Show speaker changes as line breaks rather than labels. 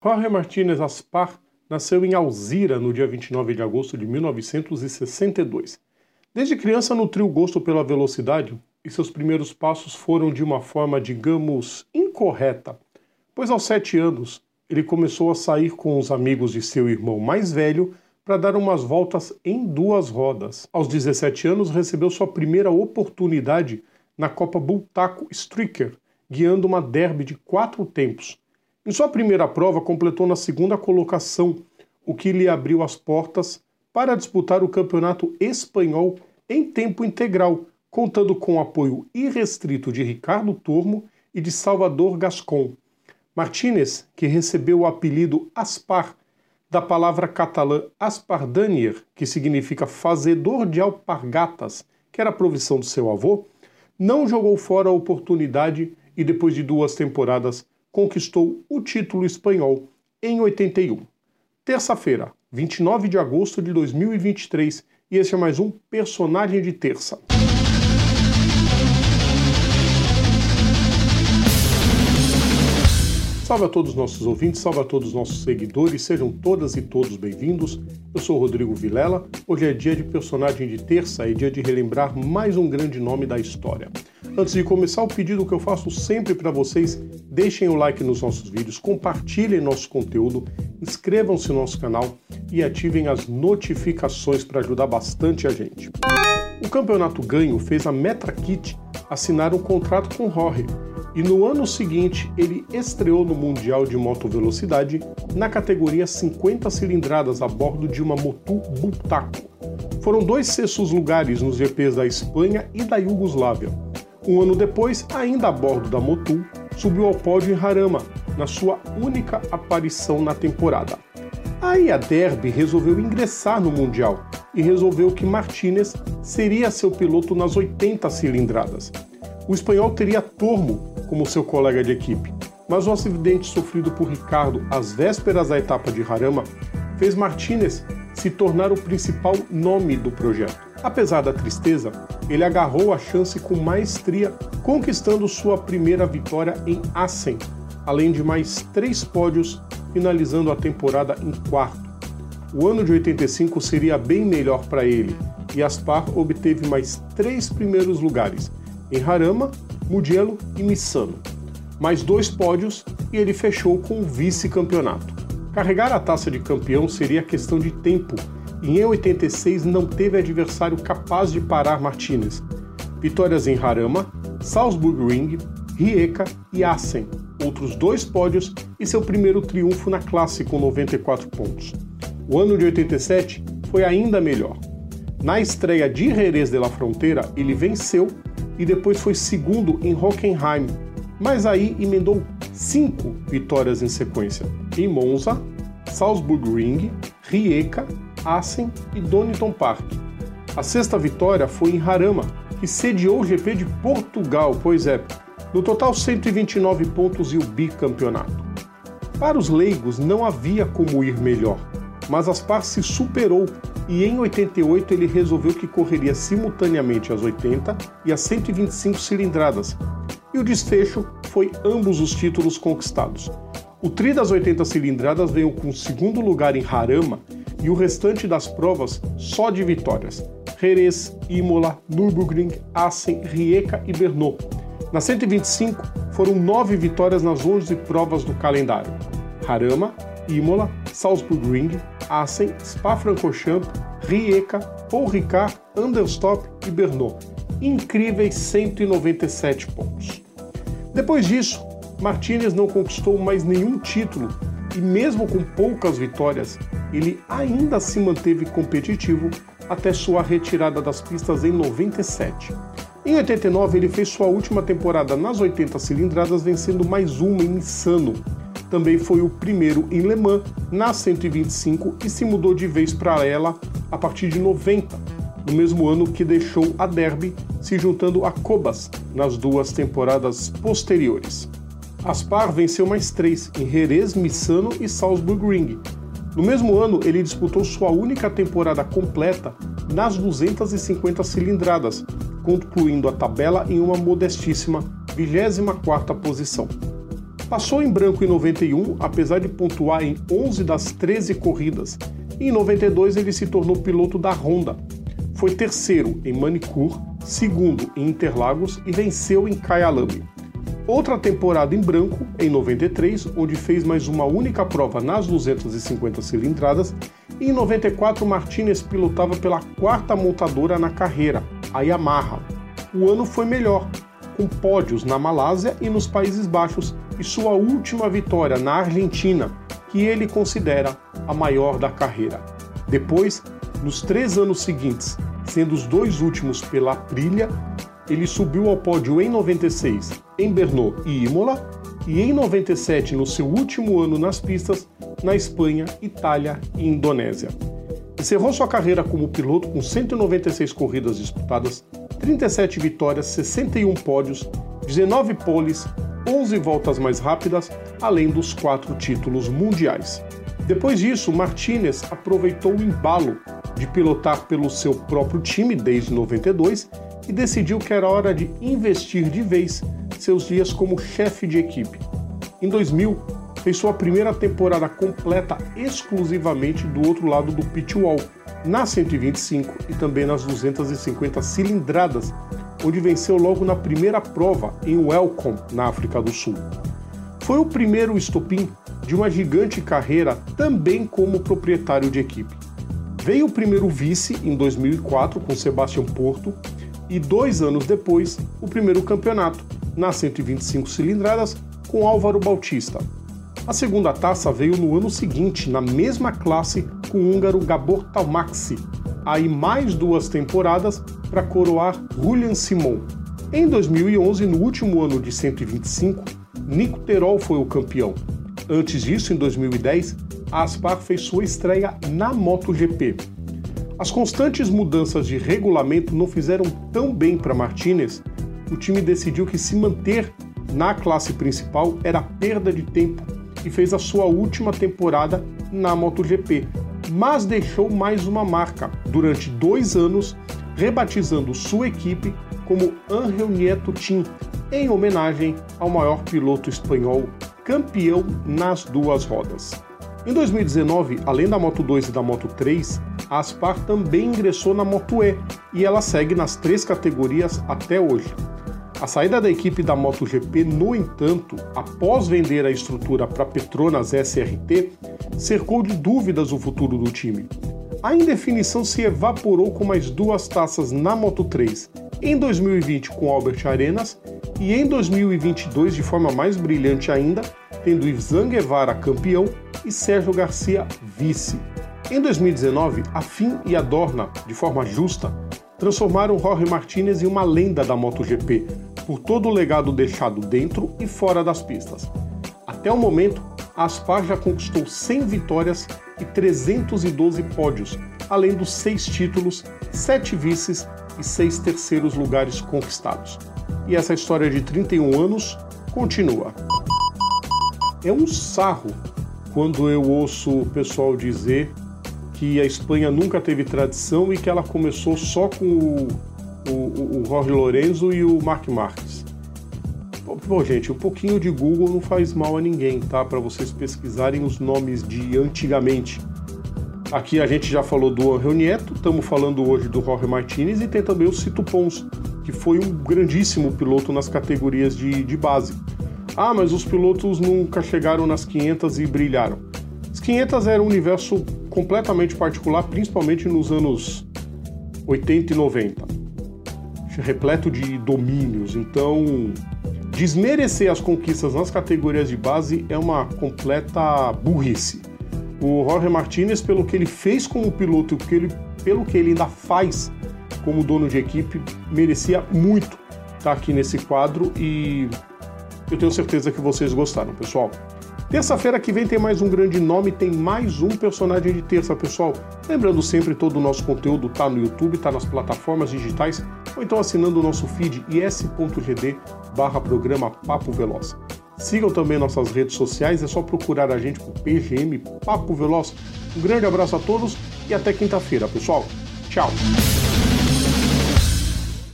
Jorge Martínez Aspar nasceu em Alzira no dia 29 de agosto de 1962. Desde criança nutriu gosto pela velocidade e seus primeiros passos foram de uma forma, digamos, incorreta, pois aos sete anos ele começou a sair com os amigos de seu irmão mais velho para dar umas voltas em duas rodas. Aos 17 anos recebeu sua primeira oportunidade na Copa Bultaco Stricker, guiando uma derby de quatro tempos em sua primeira prova, completou na segunda colocação, o que lhe abriu as portas para disputar o campeonato espanhol em tempo integral, contando com o apoio irrestrito de Ricardo Tormo e de Salvador Gascon. Martínez, que recebeu o apelido Aspar, da palavra catalã Aspardanier, que significa fazedor de alpargatas, que era a profissão do seu avô, não jogou fora a oportunidade e depois de duas temporadas conquistou o título espanhol em 81. Terça-feira, 29 de agosto de 2023, e esse é mais um Personagem de Terça. Salve a todos os nossos ouvintes, salve a todos os nossos seguidores, sejam todas e todos bem-vindos. Eu sou Rodrigo Vilela. Hoje é dia de personagem de terça e dia de relembrar mais um grande nome da história. Antes de começar, o pedido que eu faço sempre para vocês: deixem o like nos nossos vídeos, compartilhem nosso conteúdo, inscrevam-se no nosso canal e ativem as notificações para ajudar bastante a gente. O campeonato ganho fez a Metra-Kit assinar um contrato com Jorge e no ano seguinte ele estreou no Mundial de Moto Velocidade na categoria 50 cilindradas a bordo de uma Motu Bultaco. Foram dois sextos lugares nos GPs da Espanha e da Iugoslávia. Um ano depois, ainda a bordo da Motu, subiu ao pódio em Harama, na sua única aparição na temporada. Aí a Derby resolveu ingressar no Mundial e resolveu que Martinez seria seu piloto nas 80 cilindradas. O espanhol teria Tormo como seu colega de equipe, mas o acidente sofrido por Ricardo às vésperas da etapa de Harama fez Martinez se tornar o principal nome do projeto. Apesar da tristeza, ele agarrou a chance com maestria, conquistando sua primeira vitória em Assen, além de mais três pódios, finalizando a temporada em quarto. O ano de 85 seria bem melhor para ele, e Aspar obteve mais três primeiros lugares, em Harama, Mugello e Missano. Mais dois pódios e ele fechou com o vice-campeonato. Carregar a taça de campeão seria questão de tempo, e em 86 não teve adversário capaz de parar Martinez. Vitórias em Harama, Salzburg Ring, Rijeka e Assen, outros dois pódios e seu primeiro triunfo na classe com 94 pontos. O ano de 87 foi ainda melhor. Na estreia de Jerez de la Fronteira, ele venceu e depois foi segundo em Hockenheim, mas aí emendou cinco vitórias em sequência em Monza, Salzburg Ring, Rijeka, Assen e Donington Park. A sexta vitória foi em Harama, que sediou o GP de Portugal, pois é, no total 129 pontos e o bicampeonato. Para os leigos não havia como ir melhor, mas Aspar se superou e em 88 ele resolveu que correria simultaneamente as 80 e as 125 cilindradas. E o desfecho foi ambos os títulos conquistados. O tri das 80 cilindradas veio com o segundo lugar em Harama e o restante das provas só de vitórias. Jerez, Imola, Nürburgring, Assen, Rijeka e Brno. Na 125 foram nove vitórias nas 11 provas do calendário. Harama, Imola, Salzburg Ring, Assen, Spa-Francorchamps, Rijeka, Paul Ricard, Anderstop e Brno. Incríveis 197 pontos. Depois disso, Martinez não conquistou mais nenhum título e, mesmo com poucas vitórias, ele ainda se manteve competitivo até sua retirada das pistas em 97. Em 89, ele fez sua última temporada nas 80 cilindradas, vencendo mais uma em Missano, também foi o primeiro em Le Mans na 125 e se mudou de vez para ela a partir de 90, no mesmo ano que deixou a Derby, se juntando a Cobas nas duas temporadas posteriores. Aspar venceu mais três em Jerez, Missano e Salzburg Ring. No mesmo ano, ele disputou sua única temporada completa nas 250 cilindradas, concluindo a tabela em uma modestíssima 24ª posição. Passou em branco em 91, apesar de pontuar em 11 das 13 corridas. Em 92 ele se tornou piloto da Honda. Foi terceiro em Manicure, segundo em Interlagos e venceu em Kyalami. Outra temporada em branco, em 93, onde fez mais uma única prova nas 250 cilindradas, e em 94 Martinez pilotava pela quarta montadora na carreira, a Yamaha. O ano foi melhor, com pódios na Malásia e nos Países Baixos, e sua última vitória na Argentina, que ele considera a maior da carreira. Depois, nos três anos seguintes, sendo os dois últimos pela Aprilia, ele subiu ao pódio em 96 em Brno e Imola e em 97, no seu último ano nas pistas, na Espanha, Itália e Indonésia. Encerrou sua carreira como piloto com 196 corridas disputadas, 37 vitórias, 61 pódios, 19 poles, 11 voltas mais rápidas, além dos quatro títulos mundiais. Depois disso, Martinez aproveitou o embalo de pilotar pelo seu próprio time desde 92 e decidiu que era hora de investir de vez seus dias como chefe de equipe. Em 2000, fez sua primeira temporada completa exclusivamente do outro lado do pit wall, na 125 e também nas 250 cilindradas, onde venceu logo na primeira prova em Welcome, na África do Sul. Foi o primeiro estopim de uma gigante carreira também como proprietário de equipe. Veio o primeiro vice em 2004 com Sebastian Porto e dois anos depois o primeiro campeonato, nas 125 cilindradas, com Álvaro Bautista. A segunda taça veio no ano seguinte, na mesma classe, com o húngaro Gabor Talmaxi. Aí mais duas temporadas para coroar Julian Simon. Em 2011, no último ano de 125, Nico Terol foi o campeão. Antes disso, em 2010, a Aspar fez sua estreia na MotoGP. As constantes mudanças de regulamento não fizeram tão bem para Martinez, o time decidiu que se manter na classe principal era perda de tempo e fez a sua última temporada na MotoGP, mas deixou mais uma marca durante dois anos, rebatizando sua equipe como Angel Nieto Team, em homenagem ao maior piloto espanhol campeão nas duas rodas. Em 2019, além da Moto 2 e da Moto 3, a Aspar também ingressou na Moto E e ela segue nas três categorias até hoje. A saída da equipe da MotoGP, no entanto, após vender a estrutura para Petronas SRT, cercou de dúvidas o futuro do time. A indefinição se evaporou com mais duas taças na Moto3, em 2020 com Albert Arenas e em 2022 de forma mais brilhante ainda, tendo Ivan Guevara campeão e Sérgio Garcia vice. Em 2019, a FIM e a Dorna, de forma justa, transformaram Jorge Martinez em uma lenda da MotoGP, por todo o legado deixado dentro e fora das pistas. Até o momento, a Aspar já conquistou 100 vitórias e 312 pódios, além dos seis títulos, sete vices e seis terceiros lugares conquistados. E essa história de 31 anos continua. É um sarro quando eu ouço o pessoal dizer que a Espanha nunca teve tradição e que ela começou só com o, o, o Jorge Lorenzo e o Mark Marques. Bom, gente, um pouquinho de Google não faz mal a ninguém, tá? Para vocês pesquisarem os nomes de antigamente. Aqui a gente já falou do Angel Nieto, estamos falando hoje do Jorge Martinez e tem também o Cito Pons, que foi um grandíssimo piloto nas categorias de, de base. Ah, mas os pilotos nunca chegaram nas 500 e brilharam. As 500 era um universo completamente particular, principalmente nos anos 80 e 90, repleto de domínios. Então, desmerecer as conquistas nas categorias de base é uma completa burrice. O Jorge Martinez, pelo que ele fez como piloto e pelo que ele ainda faz como dono de equipe, merecia muito estar aqui nesse quadro e eu tenho certeza que vocês gostaram, pessoal. Terça-feira que vem tem mais um grande nome, tem mais um personagem de terça, pessoal. Lembrando sempre, todo o nosso conteúdo tá no YouTube, tá nas plataformas digitais, ou então assinando o nosso feed is.gd barra programa Papo Veloz. Sigam também nossas redes sociais, é só procurar a gente por PGM Papo Veloz. Um grande abraço a todos e até quinta-feira, pessoal. Tchau!